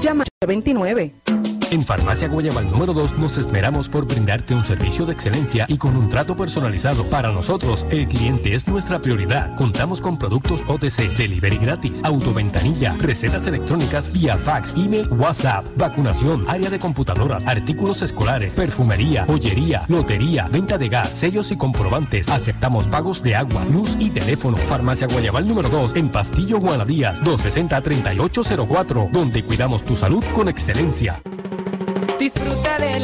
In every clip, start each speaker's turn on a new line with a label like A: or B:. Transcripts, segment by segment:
A: Llama 29.
B: En Farmacia Guayabal número 2 nos esmeramos por brindarte un servicio de excelencia y con un trato personalizado. Para nosotros, el cliente es nuestra prioridad. Contamos con productos OTC, delivery gratis, autoventanilla, recetas electrónicas vía fax, email, WhatsApp, vacunación, área de computadoras, artículos escolares, perfumería, joyería, lotería, venta de gas, sellos y comprobantes. Aceptamos pagos de agua, luz y teléfono. Farmacia Guayabal número 2 en Pastillo Juana Díaz, 260-3804, donde cuidamos tu salud con excelencia.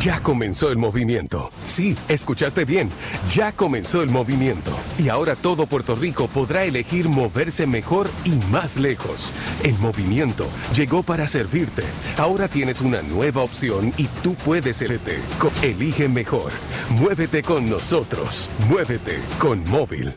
C: Ya comenzó el movimiento. Sí, escuchaste bien. Ya comenzó el movimiento. Y ahora todo Puerto Rico podrá elegir moverse mejor y más lejos. El movimiento llegó para servirte. Ahora tienes una nueva opción y tú puedes elegir. Elige mejor. Muévete con nosotros. Muévete con móvil.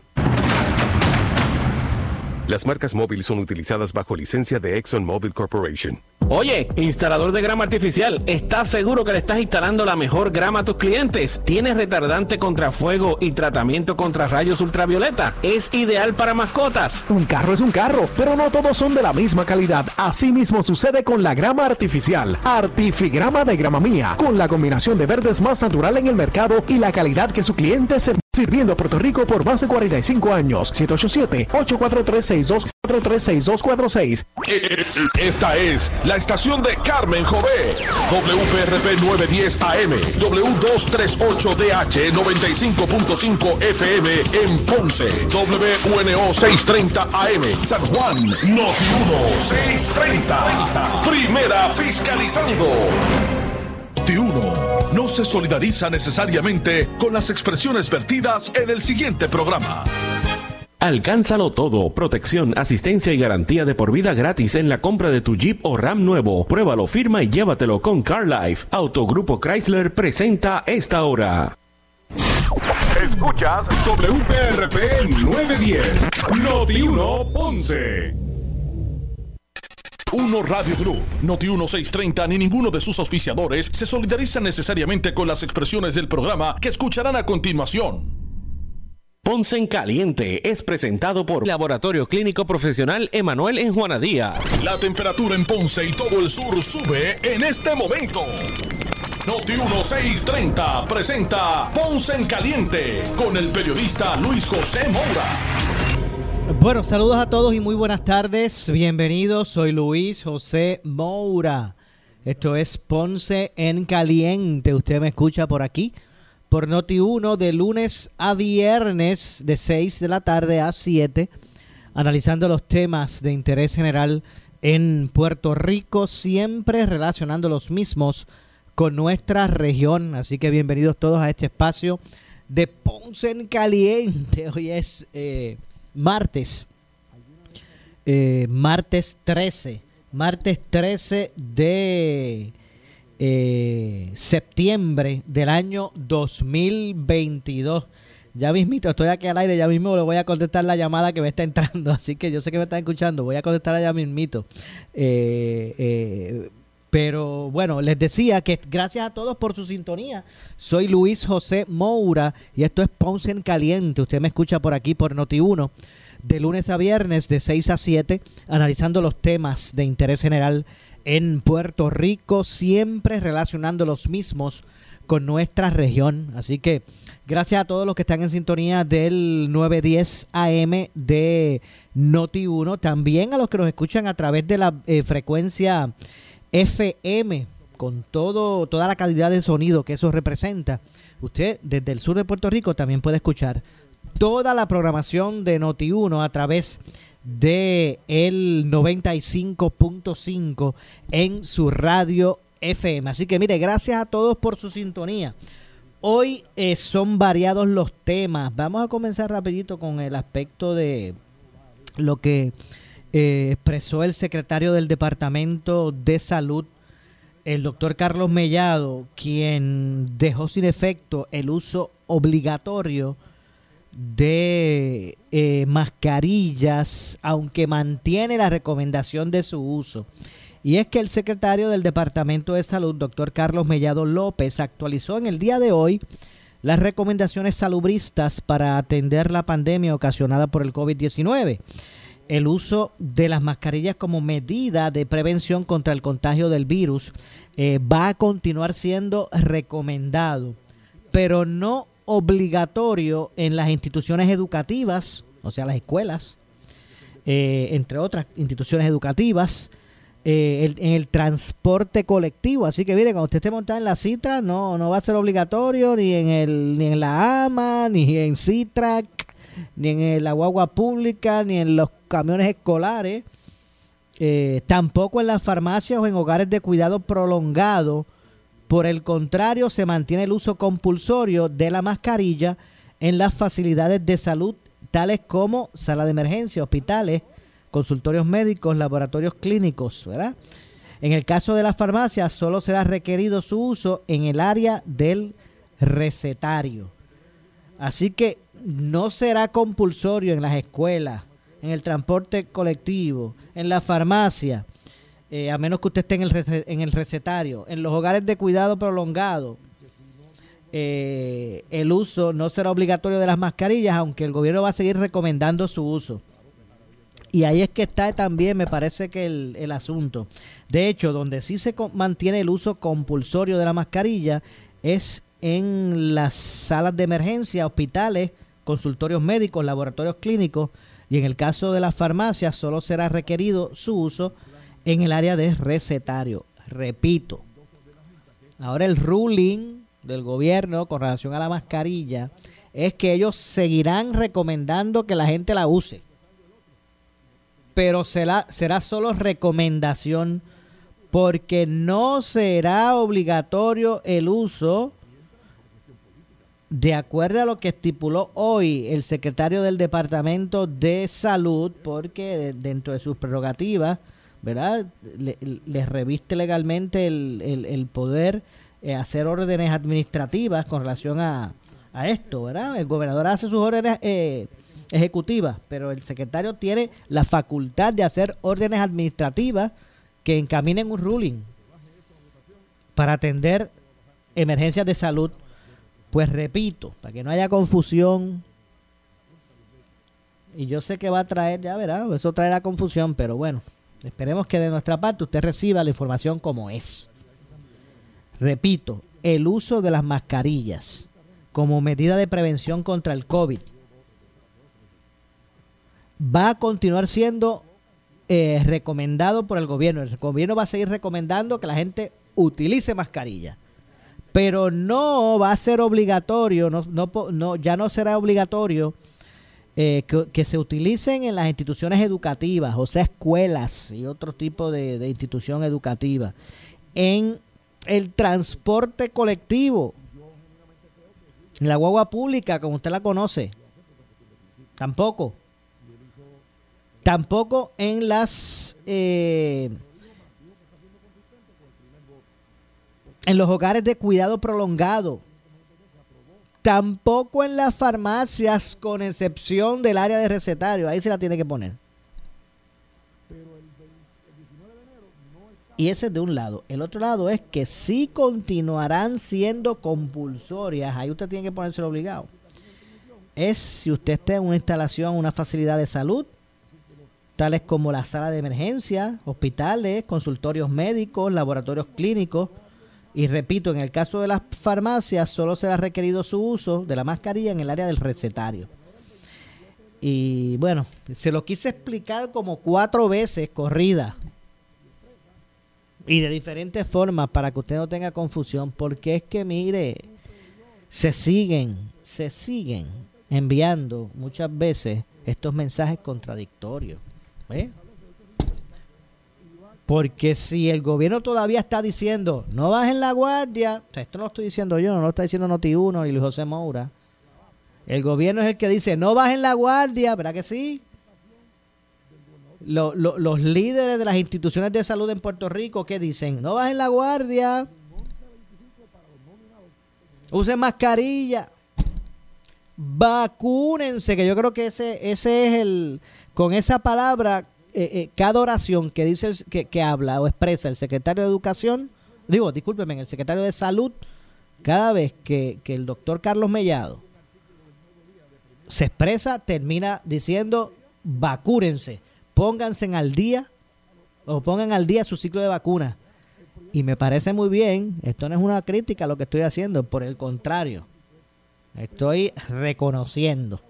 C: Las marcas móvil son utilizadas bajo licencia de ExxonMobil Corporation.
D: Oye, instalador de grama artificial, ¿estás seguro que le estás instalando la mejor grama a tus clientes? ¿Tienes retardante contra fuego y tratamiento contra rayos ultravioleta? ¿Es ideal para mascotas?
E: Un carro es un carro, pero no todos son de la misma calidad. Así mismo sucede con la grama artificial. Artifigrama de grama mía, con la combinación de verdes más natural en el mercado y la calidad que su cliente se Sirviendo a Puerto Rico por más de 45 años. 787-843-6246.
F: Esta es la estación de Carmen Jové. WPRP 910 AM. W238DH 95.5 FM en Ponce. WNO 630 AM. San Juan. Noti 1 630. Primera fiscalizando. Noti 1 no se solidariza necesariamente con las expresiones vertidas en el siguiente programa.
D: Alcánzalo todo, protección, asistencia y garantía de por vida gratis en la compra de tu Jeep o Ram nuevo. Pruébalo, firma y llévatelo con CarLife. Autogrupo Chrysler presenta esta hora.
F: Escuchas WPRP 910, Noti 1 Ponce. 1 Radio Group, Noti 1630 ni ninguno de sus auspiciadores se solidarizan necesariamente con las expresiones del programa que escucharán a continuación.
D: Ponce en Caliente es presentado por Laboratorio Clínico Profesional Emanuel en Juana Díaz.
F: La temperatura en Ponce y todo el sur sube en este momento. Noti 1630 presenta Ponce en Caliente con el periodista Luis José Moura.
G: Bueno, saludos a todos y muy buenas tardes. Bienvenidos, soy Luis José Moura. Esto es Ponce en Caliente. Usted me escucha por aquí, por Noti 1, de lunes a viernes, de 6 de la tarde a 7, analizando los temas de interés general en Puerto Rico, siempre relacionando los mismos con nuestra región. Así que bienvenidos todos a este espacio de Ponce en Caliente. Hoy es... Eh, martes, eh, martes 13, martes 13 de eh, septiembre del año 2022. Ya mismito, estoy aquí al aire, ya mismo le voy a contestar la llamada que me está entrando, así que yo sé que me están escuchando, voy a contestar ya mismito. Eh, pero bueno, les decía que gracias a todos por su sintonía. Soy Luis José Moura y esto es Ponce en Caliente. Usted me escucha por aquí por Noti1 de lunes a viernes de 6 a 7 analizando los temas de interés general en Puerto Rico, siempre relacionando los mismos con nuestra región. Así que gracias a todos los que están en sintonía del 910 AM de Noti1, también a los que nos escuchan a través de la eh, frecuencia FM, con todo, toda la calidad de sonido que eso representa, usted desde el sur de Puerto Rico también puede escuchar toda la programación de Noti1 a través de el 95.5 en su radio FM. Así que mire, gracias a todos por su sintonía. Hoy eh, son variados los temas. Vamos a comenzar rapidito con el aspecto de lo que eh, expresó el secretario del Departamento de Salud, el doctor Carlos Mellado, quien dejó sin efecto el uso obligatorio de eh, mascarillas, aunque mantiene la recomendación de su uso. Y es que el secretario del Departamento de Salud, doctor Carlos Mellado López, actualizó en el día de hoy las recomendaciones salubristas para atender la pandemia ocasionada por el COVID-19 el uso de las mascarillas como medida de prevención contra el contagio del virus eh, va a continuar siendo recomendado, pero no obligatorio en las instituciones educativas, o sea, las escuelas, eh, entre otras instituciones educativas, eh, en el transporte colectivo. Así que mire, cuando usted esté montado en la Citra, no, no va a ser obligatorio ni en, el, ni en la AMA, ni en Citrac, ni en la guagua pública, ni en los camiones escolares, eh, tampoco en las farmacias o en hogares de cuidado prolongado. Por el contrario, se mantiene el uso compulsorio de la mascarilla en las facilidades de salud, tales como sala de emergencia, hospitales, consultorios médicos, laboratorios clínicos, ¿verdad? En el caso de las farmacias, solo será requerido su uso en el área del recetario. Así que no será compulsorio en las escuelas, en el transporte colectivo, en la farmacia, eh, a menos que usted esté en el, en el recetario, en los hogares de cuidado prolongado. Eh, el uso no será obligatorio de las mascarillas, aunque el gobierno va a seguir recomendando su uso. Y ahí es que está también, me parece que el, el asunto. De hecho, donde sí se mantiene el uso compulsorio de la mascarilla es en las salas de emergencia, hospitales, consultorios médicos, laboratorios clínicos y en el caso de las farmacias solo será requerido su uso en el área de recetario. Repito, ahora el ruling del gobierno con relación a la mascarilla es que ellos seguirán recomendando que la gente la use. Pero será, será solo recomendación porque no será obligatorio el uso de acuerdo a lo que estipuló hoy el secretario del Departamento de Salud, porque dentro de sus prerrogativas, ¿verdad? Les reviste legalmente el, poder eh, hacer órdenes administrativas con relación a, esto, ¿verdad? El gobernador hace sus órdenes eh, ejecutivas, pero el secretario tiene la facultad de hacer órdenes administrativas que encaminen un ruling para atender emergencias de salud pues repito, para que no haya confusión, y yo sé que va a traer, ya verá, eso traerá confusión, pero bueno, esperemos que de nuestra parte usted reciba la información como es. Repito, el uso de las mascarillas como medida de prevención contra el COVID va a continuar siendo eh, recomendado por el gobierno. El gobierno va a seguir recomendando que la gente utilice mascarilla pero no va a ser obligatorio, no, ya no será obligatorio eh, que, se utilicen en las instituciones educativas, o sea, escuelas y otro tipo de, de institución educativa. En el transporte colectivo, en la guagua pública, como usted la conoce, tampoco. Tampoco en las... Eh, en los hogares de cuidado prolongado, tampoco en las farmacias, con excepción del área de recetario. Ahí se la tiene que poner. Y ese es de un lado. El otro lado es que sí continuarán siendo compulsorias. Ahí usted tiene que ponerse obligado. Es si usted está en una instalación, una facilidad de salud, tales como la sala de emergencia, hospitales, consultorios médicos, laboratorios clínicos, y repito, en el caso de las farmacias solo será requerido su uso de la mascarilla en el área del recetario. Y bueno, se lo quise explicar como cuatro veces corrida. Y de diferentes formas para que usted no tenga confusión. Porque es que mire, se siguen, se siguen enviando muchas veces estos mensajes contradictorios. ¿eh? Porque si el gobierno todavía está diciendo, no bajen la guardia, esto no lo estoy diciendo yo, no lo está diciendo Noti1 y Luis José Moura. El gobierno es el que dice, no bajen la guardia, ¿verdad que sí? los líderes de las instituciones de salud en Puerto Rico que dicen, no bajen la guardia, usen mascarilla, vacúnense, que yo creo que ese, ese es el, con esa palabra, eh, eh, cada oración que dice, que, habla o expresa el secretario de Educación, digo, discúlpeme, el secretario de Salud, cada vez que, el doctor Carlos Mellado se expresa, termina diciendo, vacúrense pónganse al día o pongan al día su ciclo de vacuna. Y me parece muy bien, esto no es una crítica a lo que estoy haciendo, por el contrario, estoy reconociendo.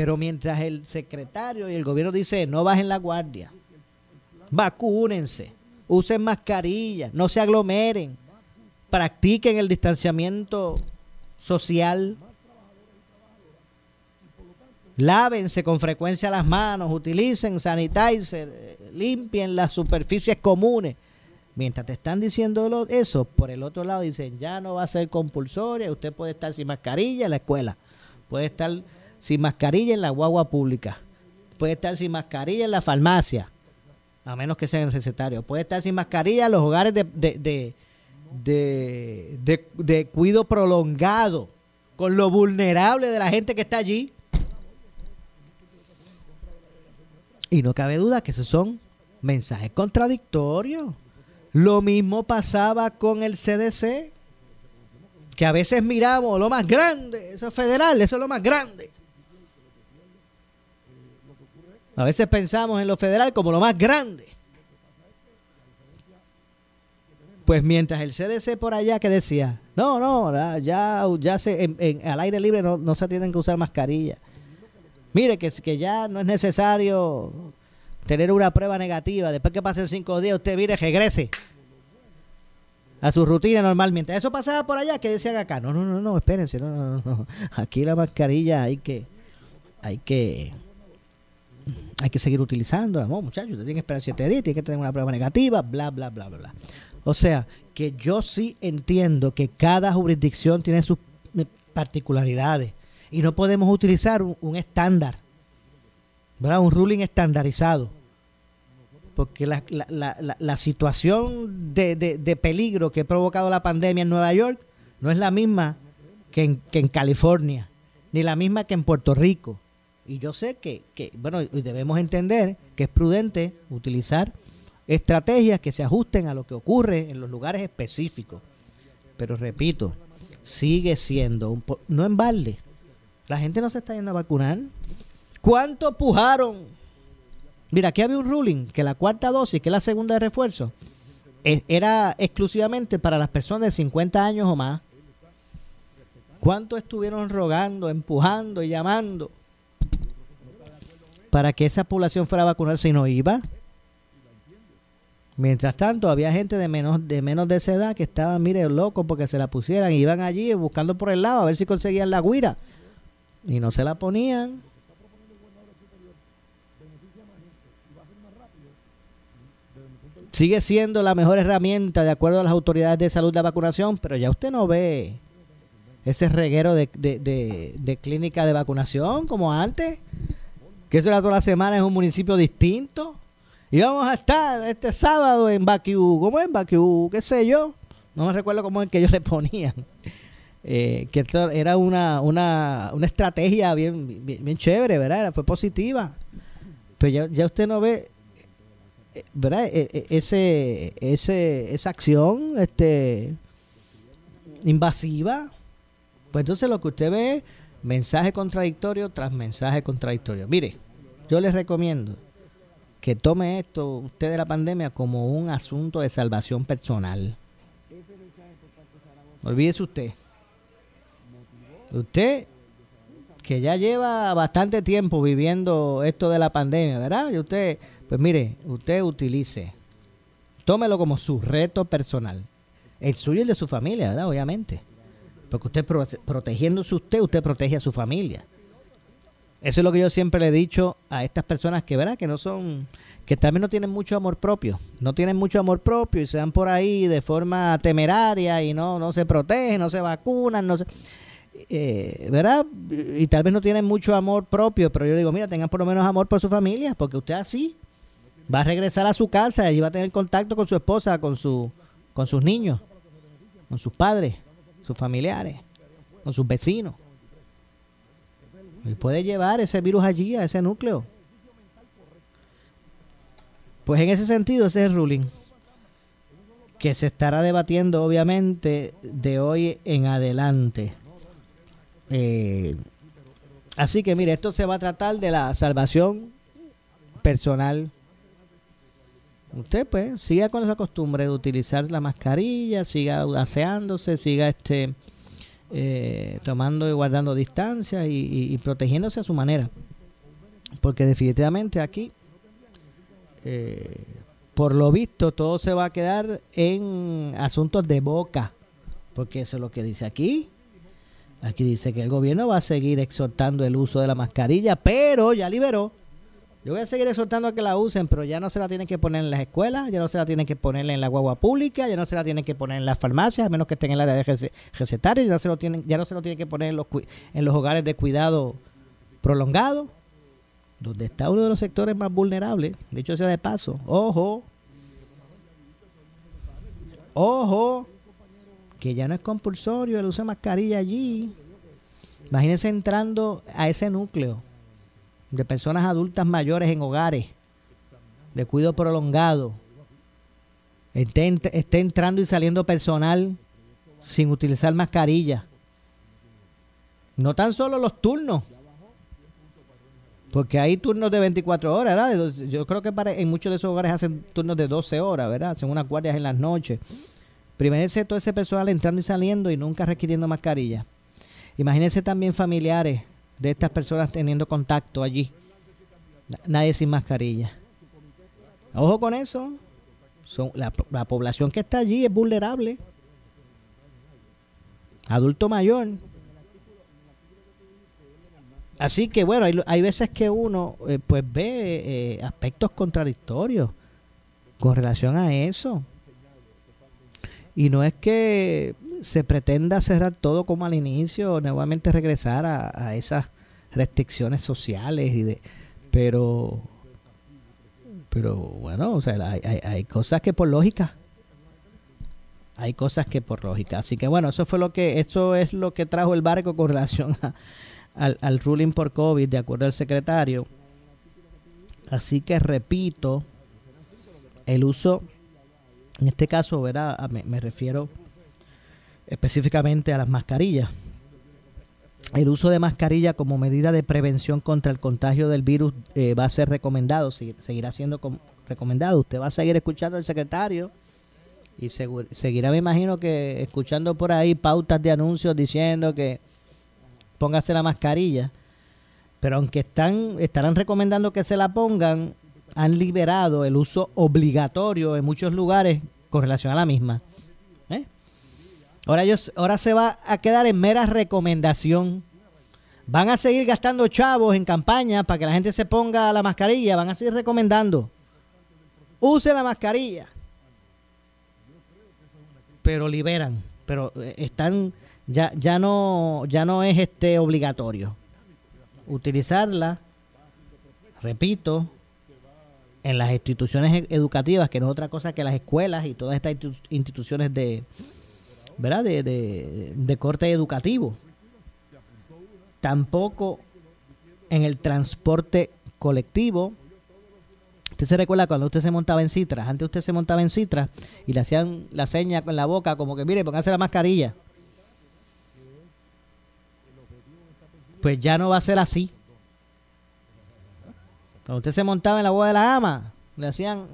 G: Pero mientras el secretario y el gobierno dice no bajen la guardia, vacúnense, usen mascarilla, no se aglomeren, practiquen el distanciamiento social, Lávense con frecuencia las manos, utilicen sanitizer, limpien las superficies comunes. Mientras te están diciendo eso, por el otro lado dicen, ya no va a ser compulsoria, usted puede estar sin mascarilla en la escuela, puede estar sin mascarilla en la guagua pública, puede estar sin mascarilla en la farmacia, a menos que sea recetario, puede estar sin mascarilla en los hogares de, de, de, de cuido prolongado, con lo vulnerable de la gente que está allí. Y no cabe duda que esos son mensajes contradictorios. Lo mismo pasaba con el CDC, que a veces miramos lo más grande, eso es federal, eso es lo más grande. A veces pensamos en lo federal como lo más grande. Pues mientras el CDC por allá que decía, no, no, ya, ya se, en, al aire libre no, no se tienen que usar mascarilla Mire que, que ya no es necesario tener una prueba negativa. Después que pasen cinco días, usted mire, regrese a su rutina normalmente. Eso pasaba por allá, que decían acá. No, no, no, no, espérense, no, no, no. Aquí la mascarilla hay que, hay que, hay que seguir utilizándola. No, muchachos, usted tiene que esperar siete días, tiene que tener una prueba negativa, bla, bla, bla, bla, bla. O sea, que yo sí entiendo que cada jurisdicción tiene sus particularidades y no podemos utilizar un, estándar, ¿verdad? un ruling estandarizado. Porque la, la, la, situación de, de, peligro que ha provocado la pandemia en Nueva York no es la misma que en, que en California, ni la misma que en Puerto Rico. Y yo sé que, que, bueno, debemos entender que es prudente utilizar estrategias que se ajusten a lo que ocurre en los lugares específicos. Pero repito, sigue siendo, un, no en balde, la gente no se está yendo a vacunar. ¿Cuánto pujaron? Mira, aquí había un ruling que la cuarta dosis, que la segunda de refuerzo, e, era exclusivamente para las personas de 50 años o más. ¿Cuánto estuvieron rogando, empujando y llamando para que esa población fuera a vacunarse y no iba? Mientras tanto, había gente de menos de menos de esa edad que estaban, mire, locos porque se la pusieran. Iban allí buscando por el lado a ver si conseguían la guira y no se la ponían. Sigue siendo la mejor herramienta de acuerdo a las autoridades de salud de vacunación, pero ya usted no ve ese reguero de, de, de, clínica de vacunación como antes, que eso era toda la semana en un municipio distinto. Y vamos a estar este sábado en Baquiú, ¿cómo es en Baquiú? ¿Qué sé yo? No me recuerdo cómo es que ellos le ponían. Eh, que era una, una, una estrategia bien, bien, chévere, ¿verdad? Fue positiva. Pero ya, ya usted no ve, ¿verdad? E, e, ese, ese, esa acción este, invasiva. Pues entonces lo que usted ve es mensaje contradictorio tras mensaje contradictorio. Mire, yo les recomiendo que tome esto usted de la pandemia como un asunto de salvación personal. Olvídese usted. Usted, que ya lleva bastante tiempo viviendo esto de la pandemia, ¿verdad? Y usted, pues mire, usted utilice, tómelo como su reto personal. El suyo y el de su familia, ¿verdad? Obviamente. Porque usted protegiéndose usted, usted protege a su familia. Eso es lo que yo siempre le he dicho a estas personas que, ¿verdad? Que no son, que también no tienen mucho amor propio. No tienen mucho amor propio y se dan por ahí de forma temeraria y no, no se protegen, no se vacunan, no se eh, ¿verdad? Y tal vez no tienen mucho amor propio, pero yo digo, mira, tengan por lo menos amor por su familia, porque usted así va a regresar a su casa y va a tener contacto con su esposa, con, su, con sus niños, con sus padres, sus familiares, con sus vecinos. Y puede llevar ese virus allí, a ese núcleo. Pues en ese sentido, ese es el ruling que se estará debatiendo obviamente de hoy en adelante. Eh, así que mire, esto se va a tratar de la salvación personal. Usted pues siga con esa costumbre de utilizar la mascarilla, siga aseándose, siga este eh, tomando y guardando distancia y, protegiéndose a su manera. Porque definitivamente aquí eh, por lo visto todo se va a quedar en asuntos de boca, porque eso es lo que dice aquí. Aquí dice que el gobierno va a seguir exhortando el uso de la mascarilla, pero ya liberó. Yo voy a seguir exhortando a que la usen, pero ya no se la tienen que poner en las escuelas, ya no se la tienen que poner en la guagua pública, ya no se la tienen que poner en las farmacias, a menos que estén en el área de recetario, ya no se lo tienen, ya no se lo tienen que poner en los, en los hogares de cuidado prolongado, donde está uno de los sectores más vulnerables, dicho sea de paso. Ojo, Ojo, que ya no es compulsorio el uso de mascarilla allí. Imagínense entrando a ese núcleo de personas adultas mayores en hogares de cuidado prolongado. Esté, entrando y saliendo personal sin utilizar mascarilla. No tan solo los turnos, porque hay turnos de 24 horas. Yo creo que para, en muchos de esos hogares hacen turnos de 12 horas, ¿verdad? Hacen unas guardias en las noches. Primero todo ese personal entrando y saliendo y nunca requiriendo mascarilla. Imagínense también familiares de estas personas teniendo contacto allí. Nadie sin mascarilla. Ojo con eso. Son, la, la población que está allí es vulnerable. Adulto mayor Así que bueno, hay, veces que uno eh, pues ve eh, aspectos contradictorios con relación a eso. Y no es que se pretenda cerrar todo como al inicio, nuevamente regresar a, esas restricciones sociales y de, pero, pero bueno, o sea, hay, hay, cosas que por lógica hay cosas que por lógica. Así que bueno, eso fue lo que, eso es lo que trajo el barco con relación a, al, ruling por COVID, de acuerdo al secretario. Así que repito, el uso, en este caso, ¿verdad? Me, refiero específicamente a las mascarillas. El uso de mascarilla como medida de prevención contra el contagio del virus eh, va a ser recomendado, seguirá siendo recomendado. Usted va a seguir escuchando al secretario y seguirá, me imagino que escuchando por ahí pautas de anuncios diciendo que póngase la mascarilla. Pero aunque están, estarán recomendando que se la pongan, han liberado el uso obligatorio en muchos lugares con relación a la misma. Ahora, ellos, ahora se va a quedar en mera recomendación. Van a seguir gastando chavos en campaña para que la gente se ponga la mascarilla. Van a seguir recomendando. Use la mascarilla. Pero liberan. Pero eh, están ya, ya no, ya no es este obligatorio. Utilizarla, repito, en las instituciones e-, educativas, que no es otra cosa que las escuelas y todas estas instituciones de, ¿verdad? De, de, corte educativo. Tampoco en el transporte colectivo. Usted se recuerda cuando usted se montaba en Citra, antes usted se montaba en Citra y le hacían la seña con la boca como que mire, póngase la mascarilla. pues ya no va a ser así. Cuando usted se montaba en la boda de la ama, le hacían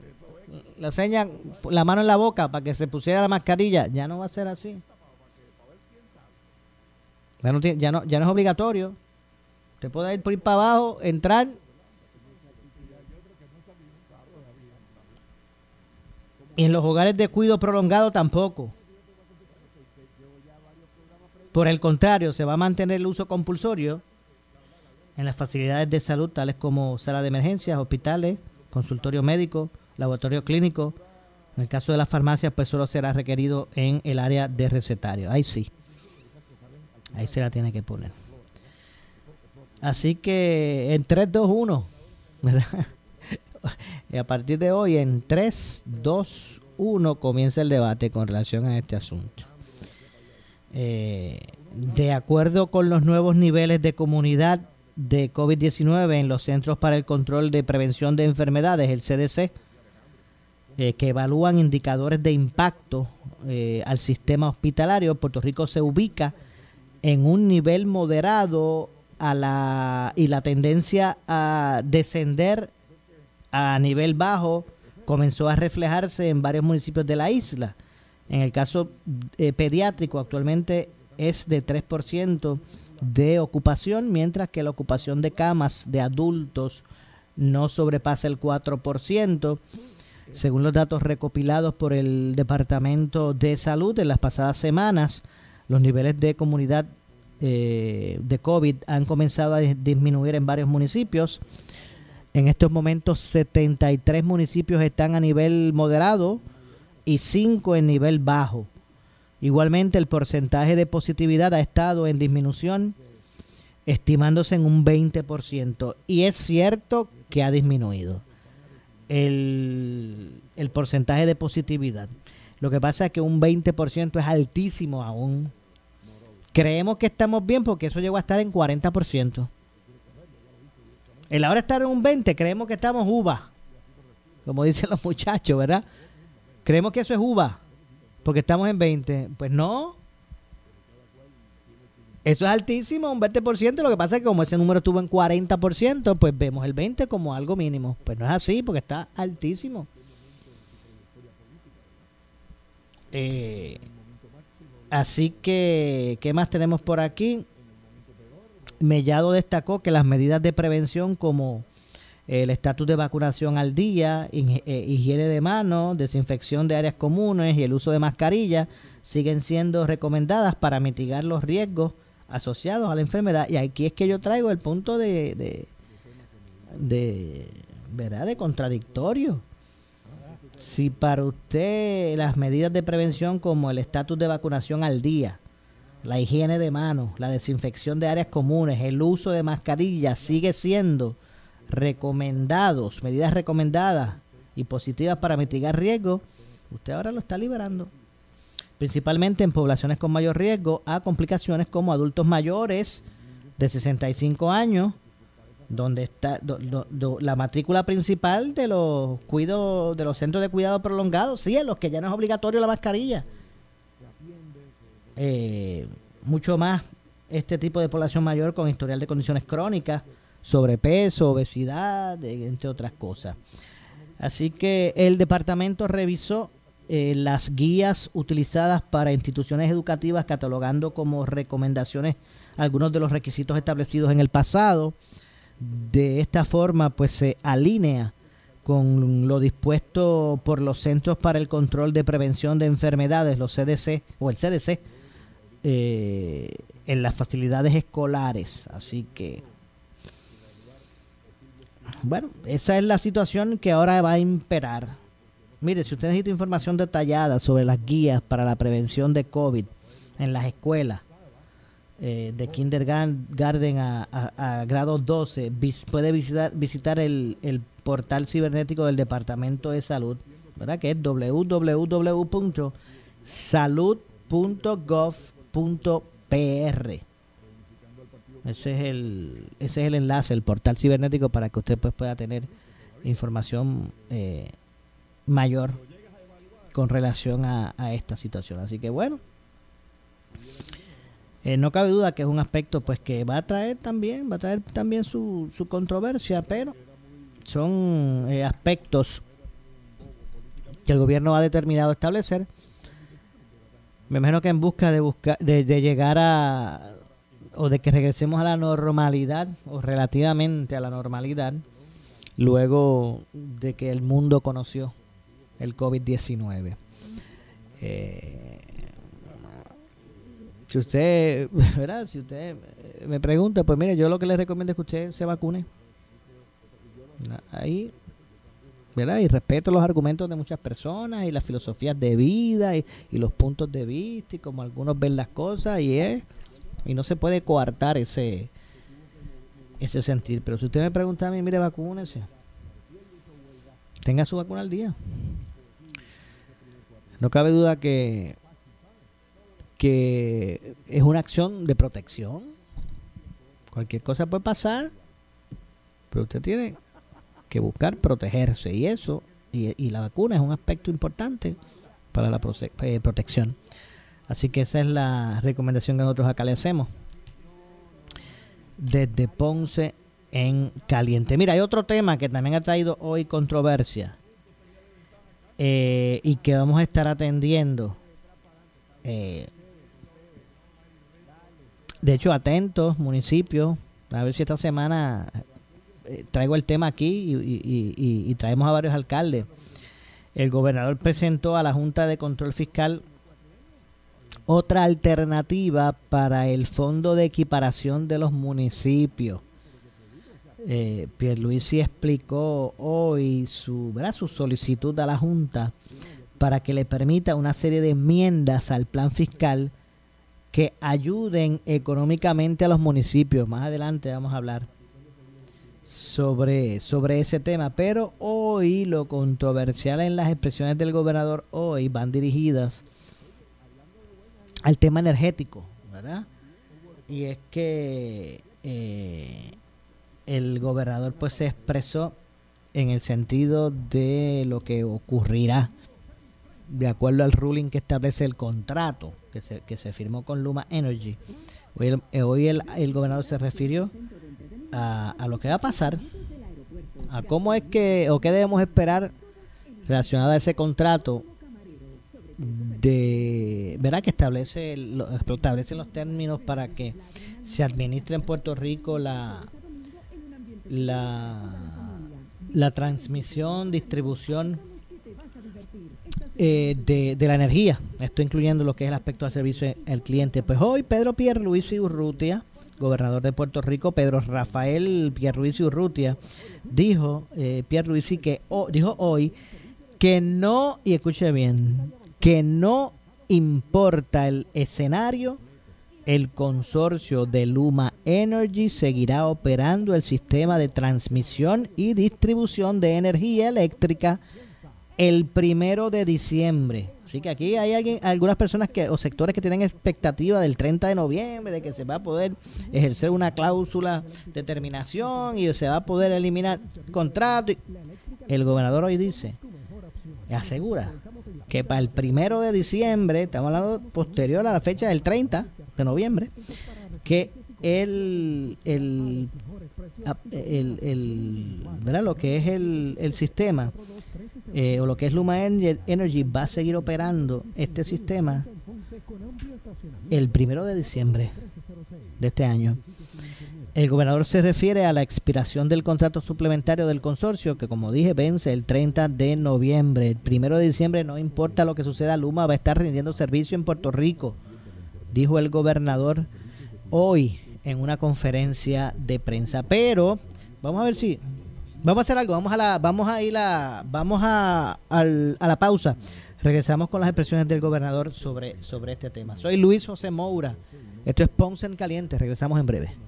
G: la seña, la mano en la boca para que se pusiera la mascarilla, ya no va a ser así. Ya no, ya no, ya no es obligatorio. Usted puede ir por ir para abajo, entrar. Y en los hogares de cuidado prolongado tampoco. Por el contrario, se va a mantener el uso compulsorio en las facilidades de salud, tales como sala de emergencias, hospitales, consultorio médico, laboratorio clínico. En el caso de las farmacias, pues solo será requerido en el área de recetario. Ahí sí. Ahí se la tiene que poner. Así que en 3, 2, 1, ¿verdad? Y a partir de hoy, en 3, 2, 1, comienza el debate con relación a este asunto. Eh, de acuerdo con los nuevos niveles de comunidad de COVID-19 en los Centros para el Control de Prevención de Enfermedades, el CDC, eh, que evalúan indicadores de impacto eh, al sistema hospitalario, Puerto Rico se ubica en un nivel moderado a la, y la tendencia a descender a nivel bajo comenzó a reflejarse en varios municipios de la isla. En el caso eh, pediátrico actualmente es de 3% de ocupación, mientras que la ocupación de camas de adultos no sobrepasa el 4%. Según los datos recopilados por el Departamento de Salud en las pasadas semanas, los niveles de comunidad eh, de COVID han comenzado a disminuir en varios municipios. En estos momentos 73 municipios están a nivel moderado y 5 en nivel bajo. Igualmente el porcentaje de positividad ha estado en disminución, estimándose en un 20%. Y es cierto que ha disminuido el, el porcentaje de positividad. Lo que pasa es que un 20% es altísimo aún. Creemos que estamos bien porque eso llegó a estar en 40%. El ahora estar en un 20, creemos que estamos uva. Como dicen los muchachos, ¿verdad? Creemos que eso es uva. Porque estamos en 20. Pues no. Eso es altísimo, un 20%. Lo que pasa es que como ese número estuvo en 40%, pues vemos el 20 como algo mínimo. Pues no es así, porque está altísimo. Eh, así que, ¿qué más tenemos por aquí? Mellado destacó que las medidas de prevención como el estatus de vacunación al día, eh, higiene de manos, desinfección de áreas comunes y el uso de mascarillas siguen siendo recomendadas para mitigar los riesgos asociados a la enfermedad. Y aquí es que yo traigo el punto de, de, ¿verdad? De contradictorio. Si para usted las medidas de prevención como el estatus de vacunación al día, la higiene de manos, la desinfección de áreas comunes, el uso de mascarillas sigue siendo recomendados, medidas recomendadas y positivas para mitigar riesgos, usted ahora lo está liberando principalmente en poblaciones con mayor riesgo a complicaciones como adultos mayores de 65 años, donde está la matrícula principal de los cuidos de los centros de cuidado prolongado, sí, en los que ya no es obligatorio la mascarilla. Eh, mucho más este tipo de población mayor con historial de condiciones crónicas, sobrepeso, obesidad, entre otras cosas. Así que el departamento revisó eh, las guías utilizadas para instituciones educativas catalogando como recomendaciones algunos de los requisitos establecidos en el pasado. De esta forma, pues se alinea con lo dispuesto por los Centros para el Control de Prevención de Enfermedades, los CDC o el CDC, eh, en las facilidades escolares. Así que, bueno, esa es la situación que ahora va a imperar Mire, si usted necesita información detallada sobre las guías para la prevención de COVID en las escuelas, eh, de kindergarten a, a, grado 12, puede visitar, visitar el, portal cibernético del Departamento de Salud, ¿verdad? que es www.salud.gov.pr. Ese es el ese es el enlace, el portal cibernético para que usted pues, pueda tener información eh, mayor con relación a, esta situación. Así que bueno, eh, no cabe duda que es un aspecto pues que va a traer también, va a traer también su, su controversia, pero son eh, aspectos que el gobierno ha determinado establecer. Me imagino que en busca de buscar de llegar a o de que regresemos a la normalidad o relativamente a la normalidad luego de que el mundo conoció el COVID-19. Eh, si usted, ¿verdad? Si usted me pregunta, pues mire, yo lo que le recomiendo es que usted se vacune. Ahí, ¿verdad? Y respeto los argumentos de muchas personas y las filosofías de vida y, los puntos de vista y como algunos ven las cosas y es y no se puede coartar ese ese sentir. Pero si usted me pregunta a mí, mire, vacúnese. Tenga su vacuna al día. No cabe duda que que es una acción de protección. Cualquier cosa puede pasar, pero usted tiene que buscar protegerse y eso, y, la vacuna es un aspecto importante para la eh, protección. Así que esa es la recomendación que nosotros acá le hacemos. Desde Ponce en caliente. Mira, hay otro tema que también ha traído hoy controversia eh, y que vamos a estar atendiendo. Eh, de hecho, atentos, municipios, a ver si esta semana eh, traigo el tema aquí y, traemos a varios alcaldes. El gobernador presentó a la Junta de Control Fiscal otra alternativa para el fondo de equiparación de los municipios. Eh, Pierluisi explicó hoy su, su solicitud a la Junta para que le permita una serie de enmiendas al plan fiscal que ayuden económicamente a los municipios. Más adelante vamos a hablar sobre, sobre ese tema. Pero hoy lo controversial en las expresiones del gobernador hoy van dirigidas al tema energético, ¿verdad? Y es que el gobernador pues se expresó en el sentido de lo que ocurrirá de acuerdo al ruling que establece el contrato que se, que se firmó con Luma Energy. Hoy, el, eh, hoy el, gobernador se refirió a, a, lo que va a pasar, a cómo es que o qué debemos esperar relacionado a ese contrato de verdad que establece lo, establecen los términos para que se administre en Puerto Rico la la la transmisión, distribución eh, de, la energía, esto incluyendo lo que es el aspecto de servicio al cliente. Pues hoy Pedro Pierluisi Urrutia, gobernador de Puerto Rico, Pedro Rafael Pierluisi Urrutia, dijo, eh, Pierluisi que dijo hoy que no, y escuche bien, que no importa el escenario, el consorcio de Luma Energy seguirá operando el sistema de transmisión y distribución de energía eléctrica el primero de diciembre. Así que aquí hay alguien, algunas personas que o sectores que tienen expectativa del 30 de noviembre de que se va a poder ejercer una cláusula de terminación y se va a poder eliminar contrato. El gobernador hoy dice, asegura que para el primero de diciembre, estamos hablando posterior a la fecha del 30 de noviembre, que el, el, el, el ¿verdad? lo que es el, sistema eh, o lo que es Luma Energy va a seguir operando este sistema el primero de diciembre de este año. El gobernador se refiere a la expiración del contrato suplementario del consorcio, que como dije vence el 30 de noviembre. El primero de diciembre, no importa lo que suceda, Luma va a estar rindiendo servicio en Puerto Rico, dijo el gobernador hoy en una conferencia de prensa. Pero vamos a ver si Vamos a hacer algo, vamos a la, vamos a ir a, vamos a, a la pausa. Regresamos con las expresiones del gobernador sobre, sobre este tema. Soy Luis José Moura. Esto es Ponce en Caliente. Regresamos en breve.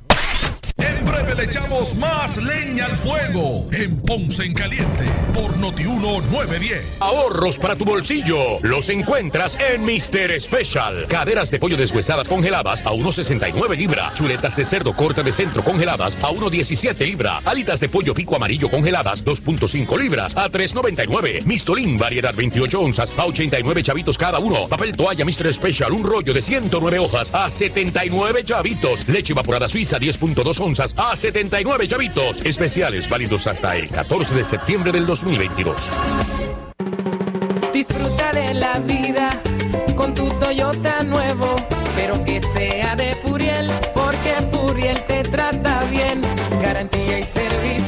F: Breve le echamos más leña al fuego en Ponce en Caliente por Notiuno 910.
H: Ahorros para tu bolsillo los encuentras en Mister Special. Caderas de pollo deshuesadas congeladas a 1.69 libra. Chuletas de cerdo corte de centro congeladas a 1.17 libra. Alitas de pollo pico amarillo congeladas 2.5 libras a 3.99. Mistolín variedad 28 onzas a 89 chavitos cada uno. Papel toalla Mister Special un rollo de 109 hojas a 79 chavitos. Leche evaporada suiza 10.2 onzas a 79 chavitos. Especiales válidos hasta el 14 de septiembre del 2022.
I: Disfruta de la vida con tu Toyota nuevo, pero que sea de Furiel, porque Furiel te trata bien. Garantía y servicio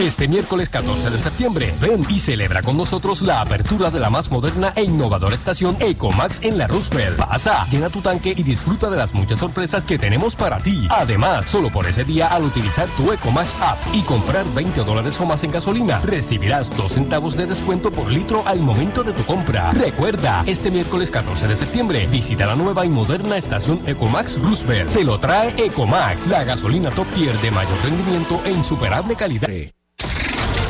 B: Este miércoles 14 de septiembre, ven y celebra con nosotros la apertura de la más moderna e innovadora estación Ecomax en la Roosevelt. Pasa, llena tu tanque y disfruta de las muchas sorpresas que tenemos para ti. Además, solo por ese día al utilizar tu Ecomax app y comprar 20 dólares o más en gasolina, recibirás 2 centavos de descuento por litro al momento de tu compra. Recuerda, este miércoles 14 de septiembre, visita la nueva y moderna estación Ecomax Roosevelt. Te lo trae Ecomax, la gasolina top tier de mayor rendimiento e insuperable calidad.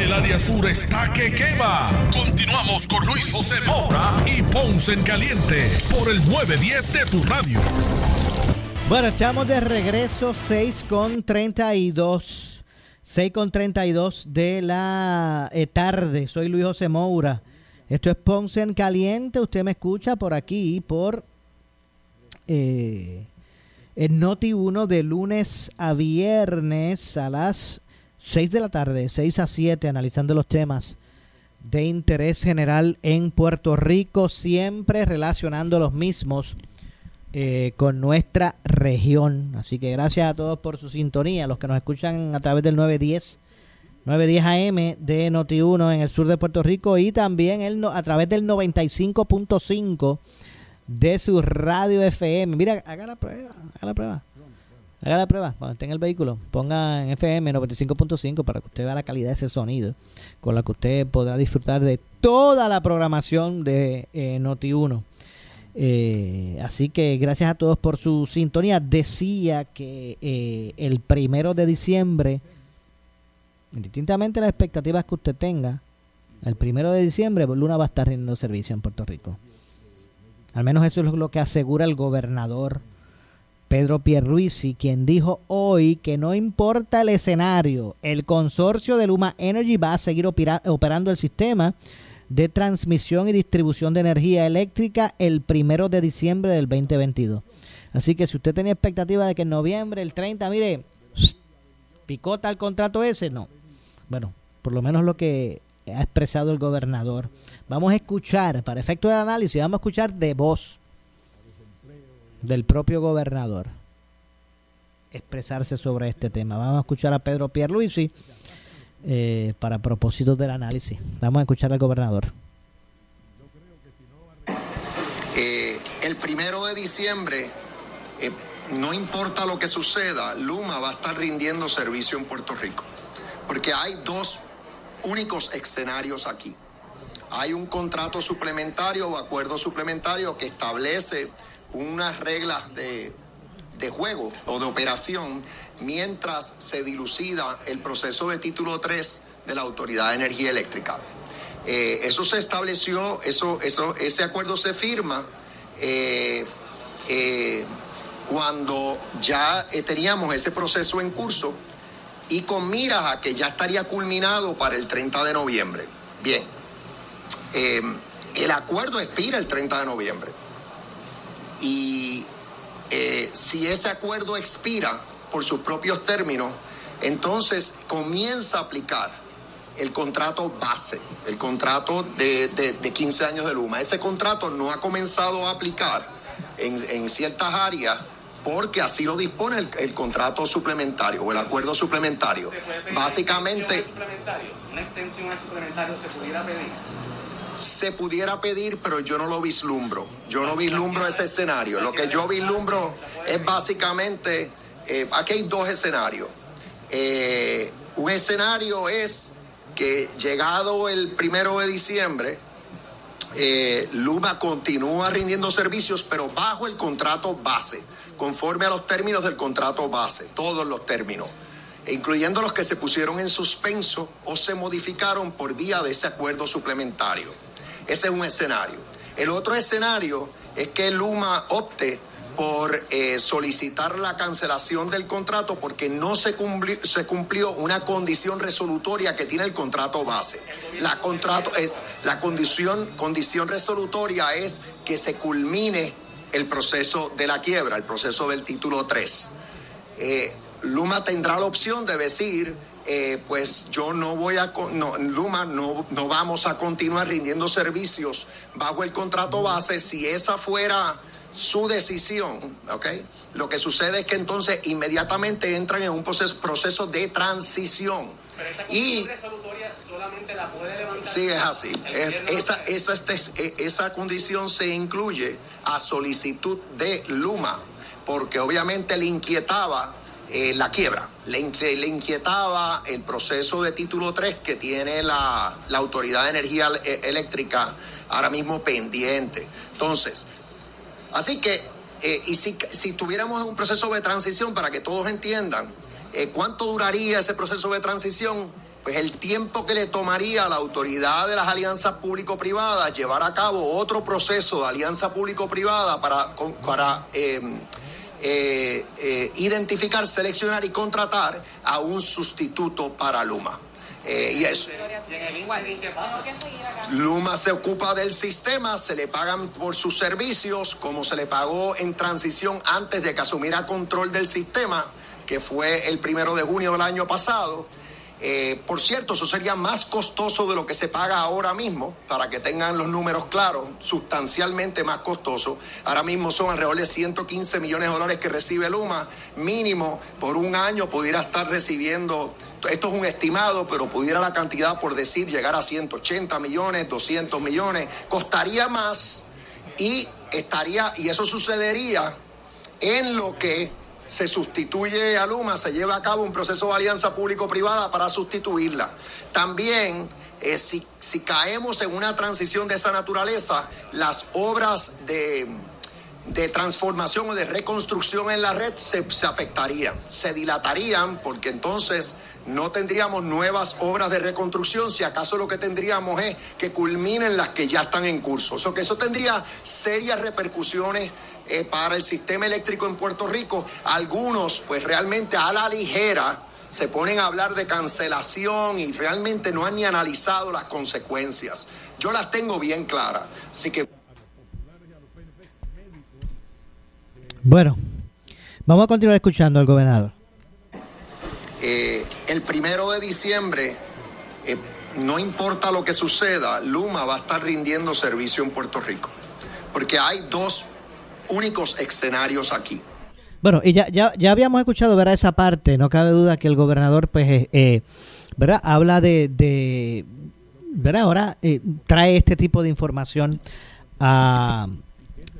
F: El área sur está que quema. Continuamos con Luis José Moura y Ponce en Caliente por el 910 de tu radio.
G: Bueno, estamos de regreso 6 con 32. 6 con 32 de la eh, tarde. Soy Luis José Moura. Esto es Ponce en Caliente. Usted me escucha por aquí, por eh, el Noti 1 de lunes a viernes a las 6 de la tarde, 6 a 7, analizando los temas de interés general en Puerto Rico, siempre relacionando los mismos eh, con nuestra región. Así que gracias a todos por su sintonía, los que nos escuchan a través del 910. 910 AM de Noti1 en el sur de Puerto Rico y también el, a través del 95.5 de su radio FM. Mira, haga la prueba, haga la prueba. Haga la prueba cuando esté en el vehículo. Ponga en FM 95.5 para que usted vea la calidad de ese sonido con la que usted podrá disfrutar de toda la programación de eh, Noti1. Eh, así que gracias a todos por su sintonía. Decía que eh, el primero de diciembre, indistintamente las expectativas que usted tenga, el primero de diciembre Luna va a estar rindiendo servicio en Puerto Rico. Al menos eso es lo que asegura el gobernador Pedro Pierluisi, quien dijo hoy que no importa el escenario, el consorcio de Luma Energy va a seguir operando el sistema de transmisión y distribución de energía eléctrica el primero de diciembre del 2022. Así que si usted tenía expectativa de que en noviembre, el 30, mire, picota el contrato ese, no. Bueno, por lo menos lo que ha expresado el gobernador. Vamos a escuchar, para efecto del análisis, vamos a escuchar de voz del propio gobernador expresarse sobre este tema. Vamos a escuchar a Pedro Pierluisi eh, para propósitos del análisis. Vamos a escuchar al gobernador.
J: Eh, el primero de diciembre, eh, no importa lo que suceda, Luma va a estar rindiendo servicio en Puerto Rico. Porque hay dos únicos escenarios aquí. Hay un contrato suplementario o acuerdo suplementario que establece unas reglas de, juego o de operación mientras se dilucida el proceso de título 3 de la Autoridad de Energía Eléctrica. Eh, eso se estableció, eso, eso, ese acuerdo se firma eh, eh, cuando ya teníamos ese proceso en curso y con miras a que ya estaría culminado para el 30 de noviembre. Bien, el acuerdo expira el 30 de noviembre. Y eh, si ese acuerdo expira por sus propios términos, entonces comienza a aplicar el contrato base, el contrato de, 15 años de Luma. Ese contrato no ha comenzado a aplicar en, ciertas áreas porque así lo dispone el, el contrato suplementario o el acuerdo suplementario. Básicamente,
K: ¿Una extensión al suplementario se pudiera pedir?
J: Se pudiera pedir, pero yo no lo vislumbro. Yo no vislumbro ese escenario. Lo que yo vislumbro es básicamente, eh, aquí hay dos escenarios. Eh, un escenario es que llegado el primero de diciembre, eh, Luma continúa rindiendo servicios, pero bajo el contrato base, conforme a los términos del contrato base, todos los términos, incluyendo los que se pusieron en suspenso o se modificaron por vía de ese acuerdo suplementario. Ese es un escenario. El otro escenario es que Luma opte por eh, solicitar la cancelación del contrato porque no se cumplió, se cumplió una condición resolutoria que tiene el contrato base. La, contrato, eh, la condición, condición resolutoria es que se culmine el proceso de la quiebra, el proceso del título 3. Eh, Luma tendrá la opción de decir, eh, pues yo no voy a, no, Luma no, no vamos a continuar rindiendo servicios bajo el contrato base si esa fuera su decisión, ¿ok? Lo que sucede es que entonces inmediatamente entran en un proceso, proceso de transición. Y
K: resolutoria solamente la puede levantar.
J: Sí, es así. Es- esa, esa, este- esa condición se incluye a solicitud de Luma, porque obviamente le inquietaba eh, la quiebra, le, inquietaba el proceso de título 3 que tiene la, la Autoridad de Energía eh, Eléctrica ahora mismo pendiente. Entonces, Así que, eh, y si, si tuviéramos un proceso de transición, para que todos entiendan, ¿cuánto duraría ese proceso de transición? Pues el tiempo que le tomaría a la autoridad de las alianzas público-privadas llevar a cabo otro proceso de alianza público-privada para, para eh, eh, identificar, seleccionar y contratar a un sustituto para Luma. Eh. Luma se ocupa del sistema, se le pagan por sus servicios, como se le pagó en transición antes de que asumiera control del sistema, que fue el primero de junio del año pasado. Eh, por cierto, eso sería más costoso de lo que se paga ahora mismo, para que tengan los números claros, sustancialmente más costoso. Ahora mismo son alrededor de 115 millones de dólares que recibe Luma, mínimo por un año pudiera estar recibiendo, esto es un estimado, pero pudiera la cantidad, por decir, llegar a 180 millones, 200 millones, costaría más y estaría, y eso sucedería en lo que se sustituye a Luma, se lleva a cabo un proceso de alianza público-privada para sustituirla. También, eh, si, si caemos en una transición de esa naturaleza, las obras de, de transformación o de reconstrucción en la red se, se afectarían, se dilatarían, porque entonces no tendríamos nuevas obras de reconstrucción, si acaso lo que tendríamos es que culminen las que ya están en curso. O sea, que eso tendría serias repercusiones eh, para el sistema eléctrico en Puerto Rico. Algunos, pues realmente a la ligera, se ponen a hablar de cancelación y realmente no han ni analizado las consecuencias. Yo las tengo bien claras. Así que
G: Bueno, vamos a continuar escuchando al gobernador.
J: eh, el primero de diciembre, eh, no importa lo que suceda, Luma va a estar rindiendo servicio en Puerto Rico. Porque hay dos únicos escenarios aquí.
G: Bueno, y ya, ya, ya habíamos escuchado, ¿verdad? Esa parte, no cabe duda que el gobernador, pues, eh, eh, ¿verdad? Habla de, de ¿verdad? Ahora eh, trae este tipo de información a,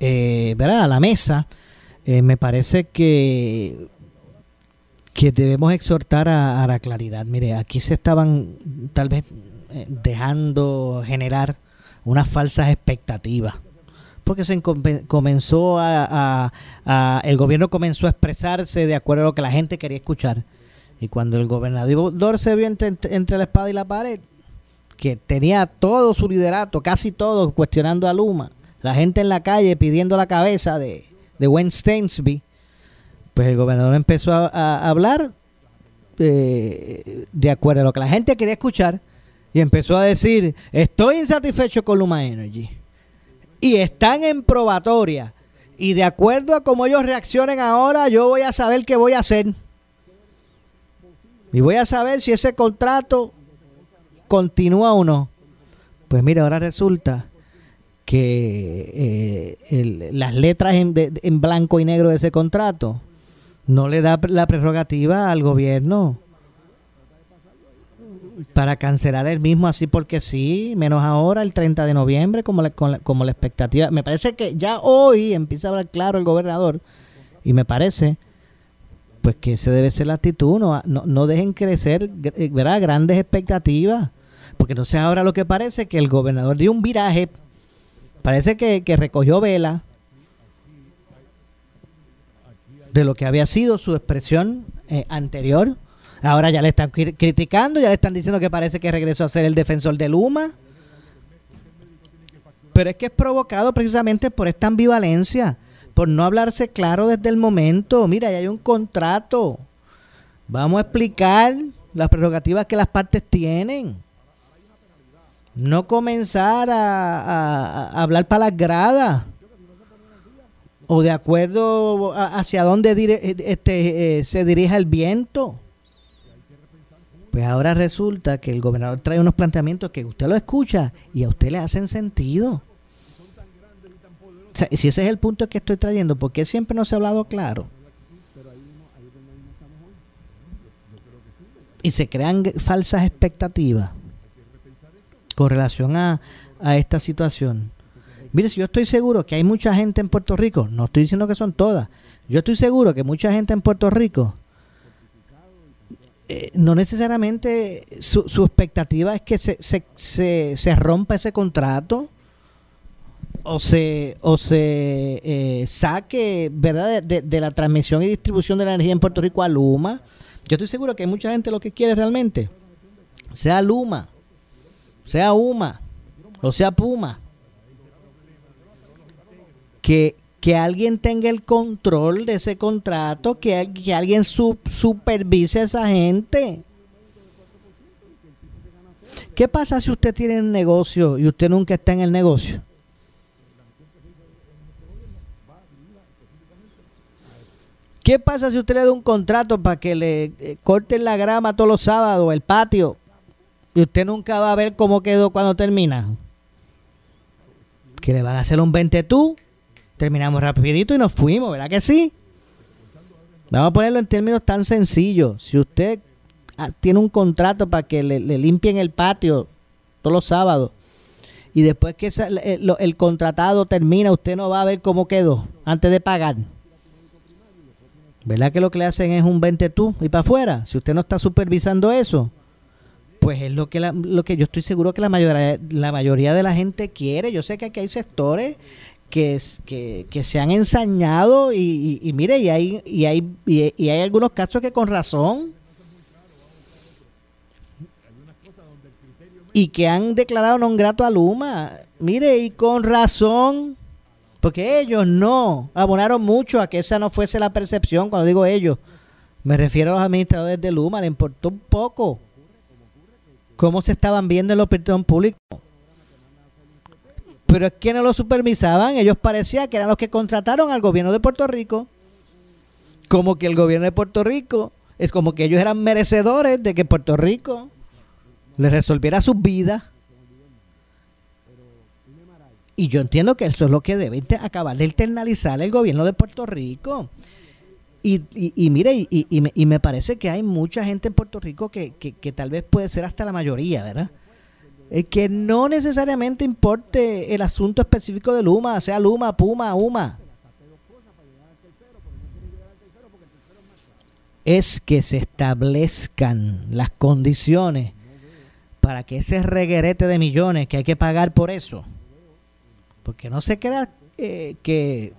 G: eh, ¿verdad? A la mesa. Eh, me parece que que debemos exhortar a, a la claridad. Mire, aquí se estaban tal vez eh, dejando generar unas falsas expectativas porque se comenzó a, el gobierno comenzó a expresarse de acuerdo a lo que la gente quería escuchar. Y cuando el gobernador se vio entre, la espada y la pared que tenía todo su liderato casi todo cuestionando a Luma la gente en la calle pidiendo la cabeza de, de Wayne Stainsby pues el gobernador empezó a, a hablar eh, de acuerdo a lo que la gente quería escuchar y empezó a decir estoy insatisfecho con Luma Energy y están en probatoria. Y de acuerdo a cómo ellos reaccionen ahora, yo voy a saber qué voy a hacer. Y voy a saber si ese contrato continúa o no. Pues mira, ahora resulta que eh, las letras en, de- en blanco y negro de ese contrato no le da la prerrogativa al gobierno para cancelar el mismo así porque sí, menos ahora el 30 de noviembre como la, con la- como la expectativa. Me parece que ya hoy empieza a hablar claro el gobernador y me parece pues que ese debe ser la actitud, no, no, no dejen crecer eh, ¿verdad? grandes expectativas, porque entonces ahora lo que parece que el gobernador dio un viraje, parece que, que recogió vela de lo que había sido su expresión eh, anterior. Ahora ya le están cri- criticando, ya le están diciendo que parece que regresó a ser el defensor de Luma. Pero es que es provocado precisamente por esta ambivalencia, por no hablarse claro desde el momento. Mira, ya hay un contrato. Vamos a explicar las prerrogativas que las partes tienen. No comenzar a, a- hablar para las gradas o de acuerdo hacia dónde este, eh, se dirija el viento. Pues ahora resulta que el gobernador trae unos planteamientos que usted lo escucha y a usted le hacen sentido. O sea, si ese es el punto que estoy trayendo, ¿por qué siempre no se ha hablado claro? Y se crean falsas expectativas con relación a, a esta situación. Mire, si yo estoy seguro que hay mucha gente en Puerto Rico, no estoy diciendo que son todas, yo estoy seguro que mucha gente en Puerto Rico eh, no necesariamente su, su expectativa es que se, se, se, se rompa ese contrato o se, o se eh, saque verdad de, de- de la transmisión y distribución de la energía en Puerto Rico a Luma. Yo estoy seguro que hay mucha gente lo que quiere realmente sea Luma, sea UMA o sea Puma, que, que alguien tenga el control de ese contrato, que, al- que alguien su- supervise a esa gente. ¿Qué pasa si usted tiene un negocio y usted nunca está en el negocio? ¿Qué pasa si usted le da un contrato para que le eh, corten la grama todos los sábados, el patio, y usted nunca va a ver cómo quedó cuando termina? Que le van a hacer un 20 tú, terminamos rapidito y nos fuimos, ¿verdad que sí? Vamos a ponerlo en términos tan sencillos. Si usted ah, tiene un contrato para que le, le limpien el patio todos los sábados y después que el, contratado termina, usted no va a ver cómo quedó antes de pagar. ¿Verdad que lo que le hacen es un 20 tú y para afuera? Si usted no está supervisando eso, pues es lo que la- lo que yo estoy seguro que la mayoría la mayoría de la gente quiere. Yo sé que aquí hay sectores que, que, se han ensañado y, y- mire, y hay, y, hay, y hay algunos casos que con razón y que han declarado non grato a Luma. Mire, y con razón, porque ellos no abonaron mucho a que esa no fuese la percepción. Cuando digo ellos, me refiero a los administradores de Luma, le importó un poco cómo se estaban viendo en la opinión pública. Pero es que no lo supervisaban, ellos parecía que eran los que contrataron al gobierno de Puerto Rico. Como que el gobierno de Puerto Rico es como que ellos eran merecedores de que Puerto Rico les resolviera sus vidas. Y yo entiendo que eso es lo que debe acabar de internalizar el gobierno de Puerto Rico. Y, y, y mire, y, y me parece que hay mucha gente en Puerto Rico que, que, que tal vez puede ser hasta la mayoría, ¿verdad? Eh, que no necesariamente importe el asunto específico de Luma, sea Luma, Puma, Uma. Es que se establezcan las condiciones para que ese reguerete de millones que hay que pagar por eso, porque no se crea eh, que,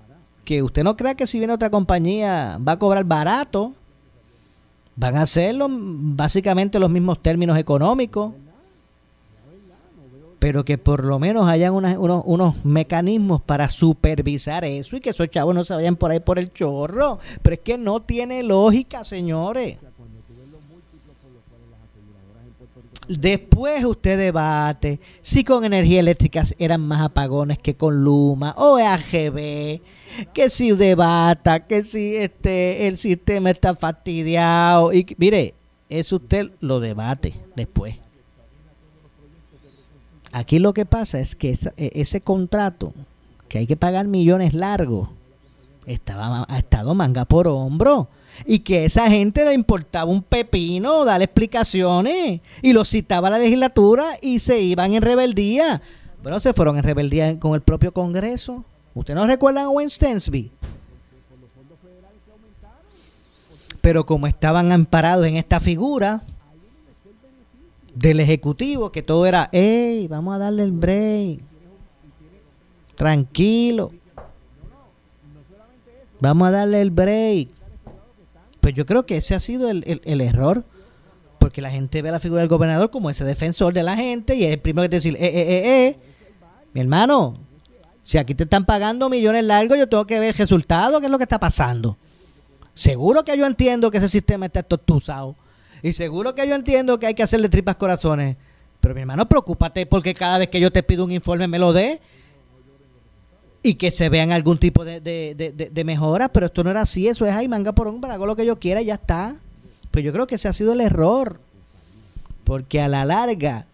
G: que usted no crea que si viene otra compañía va a cobrar barato, van a hacerlo básicamente los mismos términos económicos, pero que por lo menos hayan unas- unos, unos mecanismos para supervisar eso y que esos chavos no se vayan por ahí por el chorro. Pero es que no tiene lógica, señores. Después usted debate si con energía eléctrica eran más apagones que con Luma o AGB, que si debata, que si este el sistema está fastidiado y mire, eso usted lo debate después. Aquí lo que pasa es que e- ese contrato, que hay que pagar millones largos, estaba, ha estado manga por hombro. Y que a esa gente le importaba un pepino darle explicaciones. Y lo citaba la legislatura y se iban en rebeldía. Bueno, se fueron en rebeldía con el propio Congreso. ¿Ustedes no recuerdan a Wayne Stensby? Pero como estaban amparados en esta figura del Ejecutivo, que todo era, hey, vamos a darle el break. Tranquilo. Vamos a darle el break. Pues yo creo que ese ha sido el, el- error. Porque la gente ve a la figura del gobernador como ese defensor de la gente y es el primero que dice, eh, eh, eh, eh, mi hermano, si aquí te están pagando millones largos, yo tengo que ver el resultado, qué es lo que está pasando. Seguro que yo entiendo que ese sistema está tortuzado. Y seguro que yo entiendo que hay que hacerle tripas corazones. Pero mi hermano, preocúpate porque cada vez que yo te pido un informe me lo dé. Y que se vean algún tipo de, de, de- de- de mejora. Pero esto no era así. Eso es ahí, manga por hombre. Hago lo que yo quiera y ya está. Pero yo creo que ese ha sido el error. Porque a la larga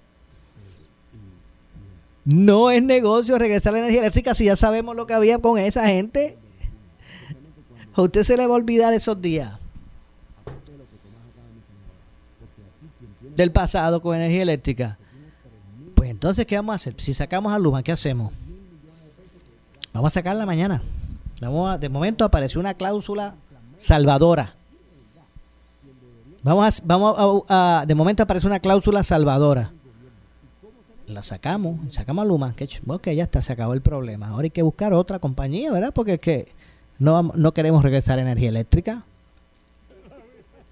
G: no es negocio regresar a la energía eléctrica si ya sabemos lo que había con esa gente. A usted se le va a olvidar esos días del pasado con energía eléctrica. Pues entonces, ¿qué vamos a hacer? Si sacamos a Luma, ¿qué hacemos? Vamos a sacarla mañana. Vamos a- de momento apareció una cláusula salvadora. Vamos a, vamos a, de momento aparece una cláusula salvadora. La sacamos, sacamos a Luma. que Ok, ya está, se acabó el problema. Ahora hay que buscar otra compañía, ¿verdad? Porque es que no, no queremos regresar a energía eléctrica.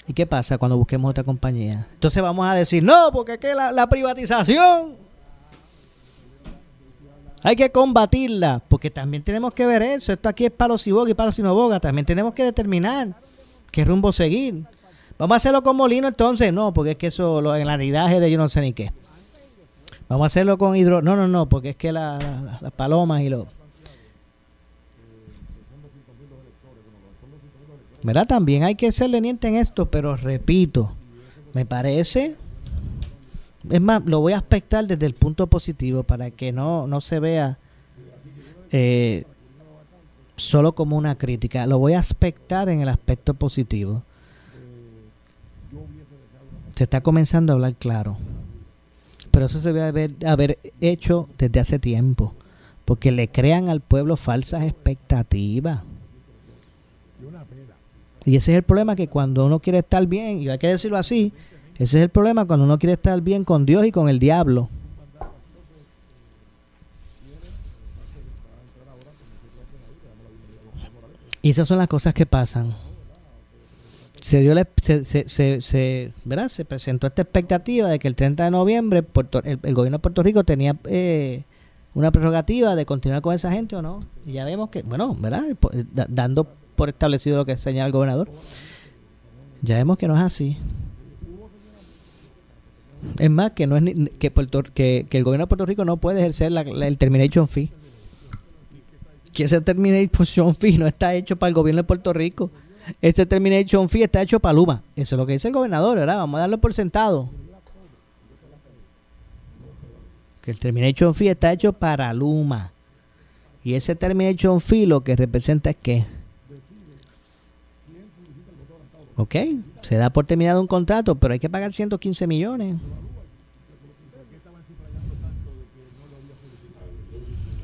G: ¿Y qué pasa cuando busquemos otra compañía? Entonces vamos a decir, no, porque es que la, privatización hay que combatirla, porque también tenemos que ver eso. Esto aquí es palo si boga y palo si no boga. También tenemos que determinar qué rumbo seguir. Vamos a hacerlo con molino entonces, no, porque es que eso, lo, el anidaje de yo no sé ni qué. Vamos a hacerlo con hidro... No, no, no, porque es que la- la- las palomas y los... ¿Verdad? También hay que ser leniente en esto, pero repito, me parece... Es más, lo voy a aspectar desde el punto positivo para que no, no se vea eh, solo como una crítica. Lo voy a aspectar en el aspecto positivo. Se está comenzando a hablar claro. Pero eso se debe haber, haber hecho desde hace tiempo. Porque le crean al pueblo falsas expectativas. Y ese es el problema que cuando uno quiere estar bien, y hay que decirlo así, ese es el problema cuando uno quiere estar bien con Dios y con el diablo. Y esas son las cosas que pasan. Se, dio la- se, se, se, ¿verdad? se presentó esta expectativa de que el 30 de noviembre Puerto- el, gobierno de Puerto Rico tenía eh, una prerrogativa de continuar con esa gente o no. Y ya vemos que, bueno, ¿verdad? Da- dando por establecido lo que señala el gobernador, ya vemos que no es así. Es más, que no es ni- que, que el gobierno de Puerto Rico no puede ejercer la- la- el termination fee. Que ese termination fee no está hecho para el gobierno de Puerto Rico. Ese termination fee está hecho para Luma. Eso es lo que dice el gobernador, ¿verdad? Vamos a darlo por sentado. Que el termination fee está hecho para Luma. Y ese termination fee lo que representa es que Ok, se da por terminado un contrato, pero hay que pagar 115 millones.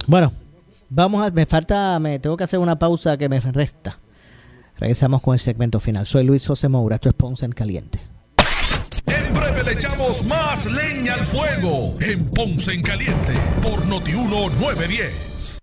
G: Bueno, vamos a, me falta, me tengo que hacer una pausa que me resta. Regresamos con el segmento final. Soy Luis José Moura, esto es Ponce en Caliente.
F: En breve le echamos más leña al fuego en Ponce en Caliente por Notiuno 910.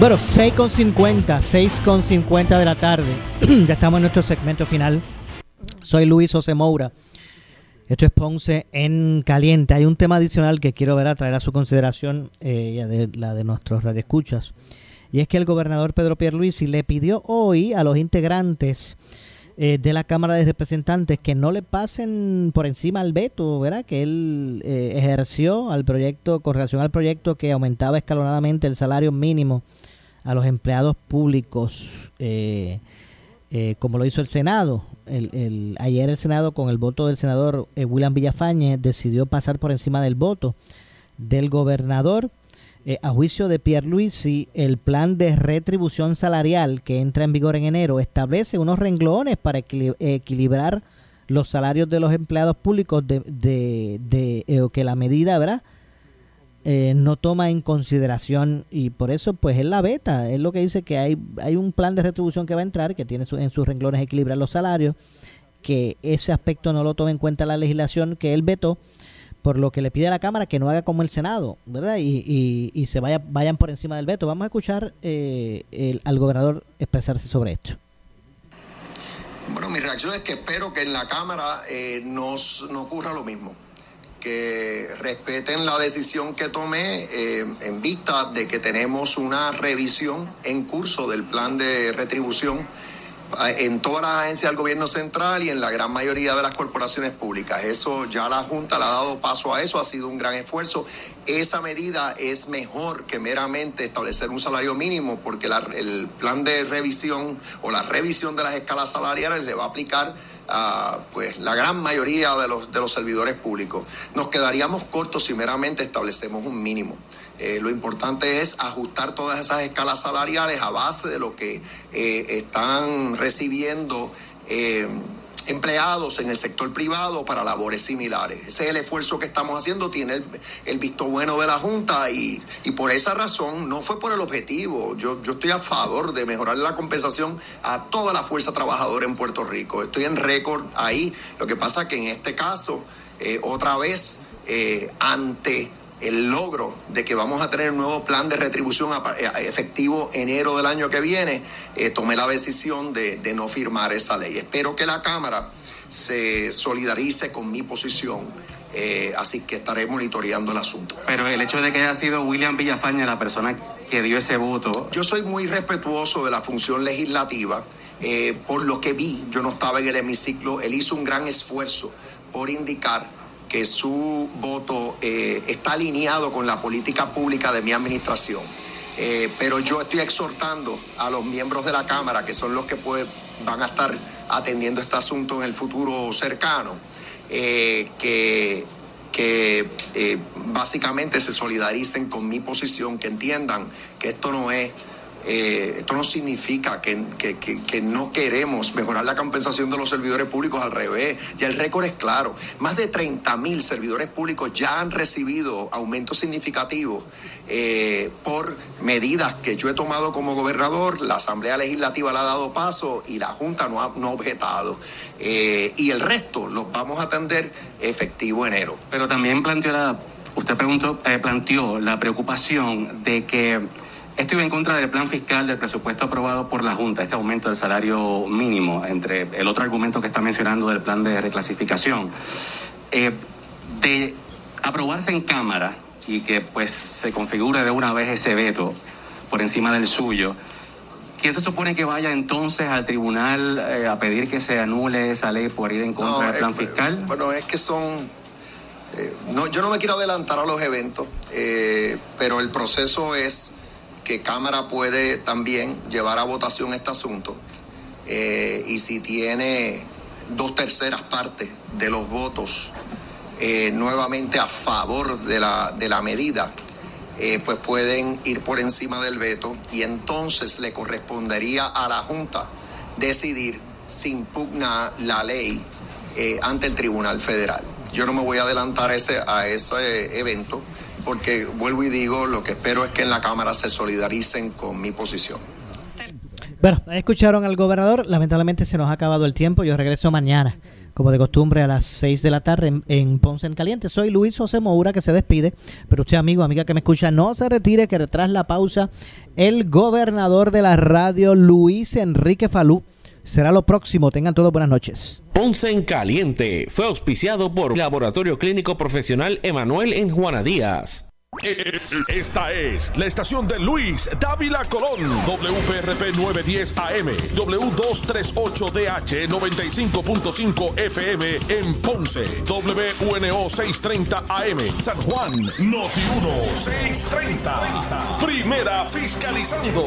G: Bueno, 6.50, 6.50 de la tarde. ya estamos en nuestro segmento final. Soy Luis José Moura. Esto es Ponce en Caliente. Hay un tema adicional que quiero ver a traer a su consideración, eh, de, la de nuestros radioescuchas. Y es que el gobernador Pedro Pierluisi le pidió hoy a los integrantes eh, de la Cámara de Representantes que no le pasen por encima al veto, ¿verdad? Que él eh, ejerció al proyecto, con relación al proyecto que aumentaba escalonadamente el salario mínimo a los empleados públicos, eh, eh, como lo hizo el Senado. Ayer el Senado, con el voto del senador eh, William Villafañe, decidió pasar por encima del voto del gobernador. a juicio de Pierre Luisi, el plan de retribución salarial que entra en vigor en enero establece unos renglones para equilibrar los salarios de los empleados públicos de, de, de que la medida, ¿verdad? Eh, no toma en consideración y por eso pues es la beta, es lo que dice que hay, hay un plan de retribución que va a entrar que tiene en sus renglones equilibrar los salarios, que ese aspecto no lo toma en cuenta la legislación que él vetó, por lo que le pide a la Cámara que no haga como el Senado, ¿verdad? Y, y, se vaya, vayan por encima del veto. Vamos a escuchar eh, al gobernador expresarse sobre esto.
J: Bueno, mi reacción es que espero que en la Cámara eh, no ocurra lo mismo que respeten la decisión que tomé eh, en vista de que tenemos una revisión en curso del plan de retribución eh, en todas las agencias del gobierno central y en la gran mayoría de las corporaciones públicas. Eso ya la Junta le ha dado paso a eso, ha sido un gran esfuerzo. Esa medida es mejor que meramente establecer un salario mínimo porque el plan de revisión o la revisión de las escalas salariales le va a aplicar pues, la gran mayoría de los, de los servidores públicos. Nos quedaríamos cortos si meramente establecemos un mínimo. Eh, lo importante es ajustar todas esas escalas salariales a base de lo que eh, están recibiendo eh, empleados en el sector privado para labores similares. Ese es el esfuerzo que estamos haciendo, tiene el, visto bueno de la Junta y, por esa razón no fue por el objetivo. Yo, yo estoy a favor de mejorar la compensación a toda la fuerza trabajadora en Puerto Rico. Estoy en récord ahí. Lo que pasa es que en este caso, eh, otra vez, eh, ante el logro de que vamos a tener un nuevo plan de retribución eh, efectivo enero del año que viene, eh, tomé la decisión de, no firmar esa ley. Espero que la Cámara se solidarice con mi posición. Eh, así que estaré monitoreando el asunto.
K: Pero el hecho de que haya sido William Villafaña la persona que dio ese voto.
J: Yo soy muy respetuoso de la función legislativa. por lo que vi, yo no estaba en el hemiciclo, él hizo un gran esfuerzo por indicar que su voto eh, está alineado con la política pública de mi administración. Eh, pero yo estoy exhortando a los miembros de la Cámara, que son los que van a estar atendiendo este asunto en el futuro cercano, eh, que, que básicamente se solidaricen con mi posición, que entiendan que esto no es eh, esto no significa que, no queremos mejorar la compensación de los servidores públicos, al revés, ya el récord es claro. Más de 30 mil servidores públicos ya han recibido aumentos significativos eh, por medidas que yo he tomado como gobernador, la Asamblea Legislativa le ha dado paso y la Junta no ha, no objetado. Eh, y el resto los vamos a atender efectivo enero.
K: Pero también planteó la usted preguntó, planteó la preocupación de que esto iba en contra del plan fiscal del presupuesto aprobado por la Junta, este aumento del salario mínimo, entre el otro argumento que está mencionando del plan de reclasificación. Eh, de aprobarse en Cámara y que pues se configure de una vez ese veto por encima del suyo, ¿quién se supone que vaya entonces al tribunal eh, a pedir que se anule esa ley por ir en contra
J: No,
K: del plan
J: eh,
K: fiscal?
J: Bueno, es que son. eh, no, yo no me quiero adelantar a los eventos, eh, pero el proceso es que Cámara puede también llevar a votación este asunto eh, y si tiene dos terceras partes de los votos eh, nuevamente a favor de la, de la medida, eh, pues pueden ir por encima del veto y entonces le correspondería a la Junta decidir si impugna la ley ante el Tribunal Federal. Yo no me voy a adelantar ese, a ese evento porque vuelvo y digo, lo que espero es que en la Cámara se solidaricen con mi posición.
G: Bueno, escucharon al gobernador. Lamentablemente se nos ha acabado el tiempo. Yo regreso mañana, como de costumbre, a las 6 de la tarde en, Ponce en Caliente. Soy Luis José Moura, que se despide. Pero usted, amigo, amiga que me escucha, no se retire, que tras la pausa, el gobernador de la radio, Luis Enrique Falú, será lo próximo. Tengan todos buenas noches.
D: Ponce en Caliente fue auspiciado por Laboratorio Clínico Profesional Emanuel en Juana Díaz.
F: Esta es la estación de Luis Dávila Colón. WPRP 910 AM. W238DH 95.5 FM en Ponce. WNO 630 AM. San Juan. Noti 1 630. Primera fiscalizando.